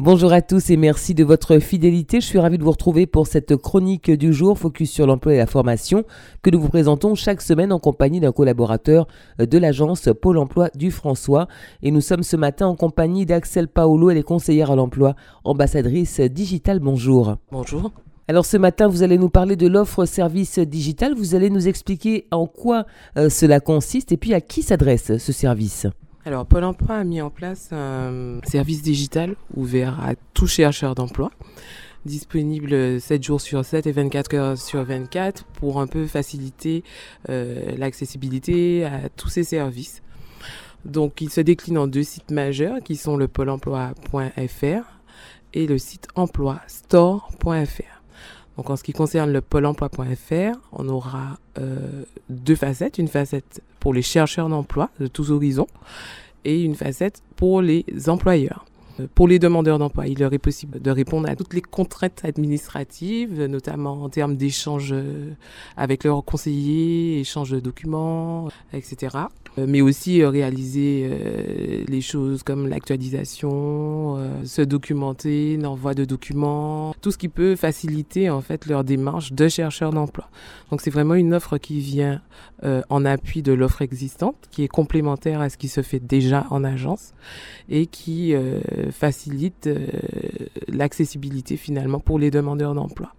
Bonjour à tous et merci de votre fidélité. Je suis ravi de vous retrouver pour cette chronique du jour focus sur l'emploi et la formation que nous vous présentons chaque semaine en compagnie d'un collaborateur de l'agence Pôle emploi du François. Et nous sommes ce matin en compagnie d'Axel Paolo, elle est conseillère à l'emploi, ambassadrice digitale. Bonjour. Bonjour. Alors ce matin, vous allez nous parler de l'offre service digital. Vous allez nous expliquer en quoi euh, cela consiste et puis à qui s'adresse ce service. Alors, Pôle emploi a mis en place un service digital ouvert à tout chercheur d'emploi, disponible 7 jours sur 7 et 24 heures sur 24 pour un peu faciliter euh, l'accessibilité à tous ces services. Donc, il se décline en deux sites majeurs qui sont le pôle emploi.fr et le site emploi-store.fr. Donc en ce qui concerne le pôle emploi.fr, on aura euh, deux facettes. Une facette pour les chercheurs d'emploi de tous horizons et une facette pour les employeurs. Pour les demandeurs d'emploi, il leur est possible de répondre à toutes les contraintes administratives, notamment en termes d'échanges euh, avec leurs conseillers, échange de documents, etc. Euh, mais aussi réaliser les choses comme l'actualisation, se documenter, l'envoi de documents, tout ce qui peut faciliter en fait leur démarche de chercheurs d'emploi. Donc c'est vraiment une offre qui vient en appui de l'offre existante, qui est complémentaire à ce qui se fait déjà en agence et qui facilite euh, l'accessibilité finalement pour les demandeurs d'emploi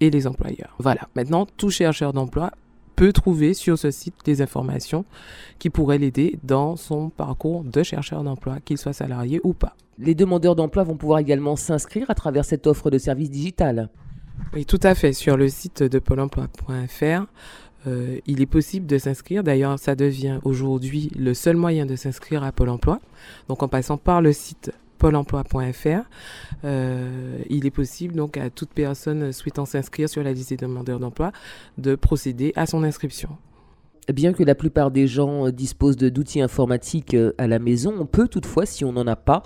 et les employeurs. Voilà, maintenant tout chercheur d'emploi peut trouver sur ce site des informations qui pourraient l'aider dans son parcours de chercheur d'emploi, qu'il soit salarié ou pas. Les demandeurs d'emploi vont pouvoir également s'inscrire à travers cette offre de service digital. Oui, tout à fait. Sur le site de pôle emploi.fr, euh, il est possible de s'inscrire. D'ailleurs, ça devient aujourd'hui le seul moyen de s'inscrire à Pôle emploi. Donc, en passant par le site pôle emploi.fr. Euh, il est possible donc à toute personne souhaitant s'inscrire sur la liste des demandeurs d'emploi de procéder à son inscription. Bien que la plupart des gens disposent d'outils informatiques euh, à la maison, on peut toutefois, si on n'en a pas,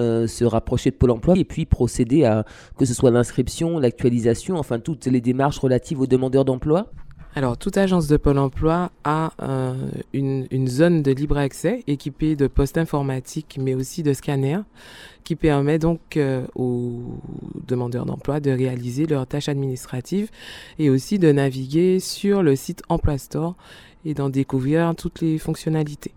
euh, se rapprocher de Pôle emploi et puis procéder à que ce soit l'inscription, l'actualisation, enfin toutes les démarches relatives aux demandeurs d'emploi alors, toute agence de Pôle emploi a euh, une, zone de libre accès équipée de postes informatiques, mais aussi de scanners, qui permet donc euh, aux demandeurs d'emploi de réaliser leurs tâches administratives et aussi de naviguer sur le site Emploi Store et d'en découvrir toutes les fonctionnalités.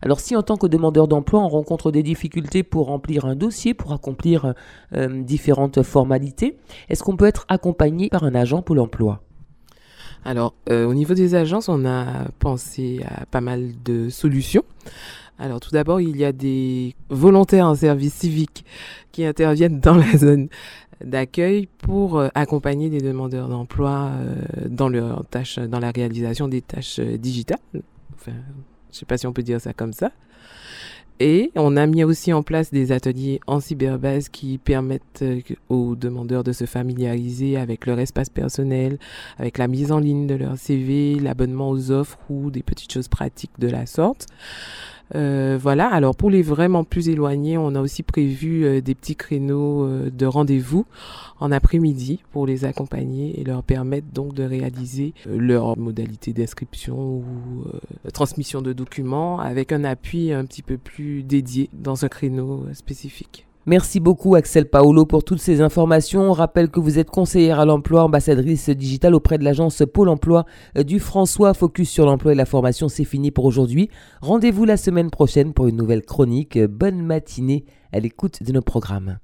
Alors si en tant que demandeur d'emploi, on rencontre des difficultés pour remplir un dossier, pour accomplir euh, différentes formalités, est-ce qu'on peut être accompagné par un agent Pôle emploi? Alors, euh, au niveau des agences, on a pensé à pas mal de solutions. Alors, tout d'abord, il y a des volontaires en service civique qui interviennent dans la zone d'accueil pour euh, accompagner les demandeurs d'emploi euh, dans leur tâche, dans la réalisation des tâches digitales. Enfin, je sais pas si on peut dire ça comme ça. Et on a mis aussi en place des ateliers en cyberbase qui permettent euh, aux demandeurs de se familiariser avec leur espace personnel, avec la mise en ligne de leur CV, l'abonnement aux offres ou des petites choses pratiques de la sorte. Euh, voilà, alors pour les vraiment plus éloignés, on a aussi prévu euh, des petits créneaux euh, de rendez-vous en après-midi pour les accompagner et leur permettre donc de réaliser leur modalité d'inscription ou transmission de documents avec un appui un petit peu plus dédié dans un créneau spécifique. Merci beaucoup Axel Paolo pour toutes ces informations. On rappelle que vous êtes conseillère à l'emploi, ambassadrice digitale auprès de l'agence Pôle emploi du François. Focus sur l'emploi et la formation, c'est fini pour aujourd'hui. Rendez-vous la semaine prochaine pour une nouvelle chronique. Bonne matinée à l'écoute de nos programmes.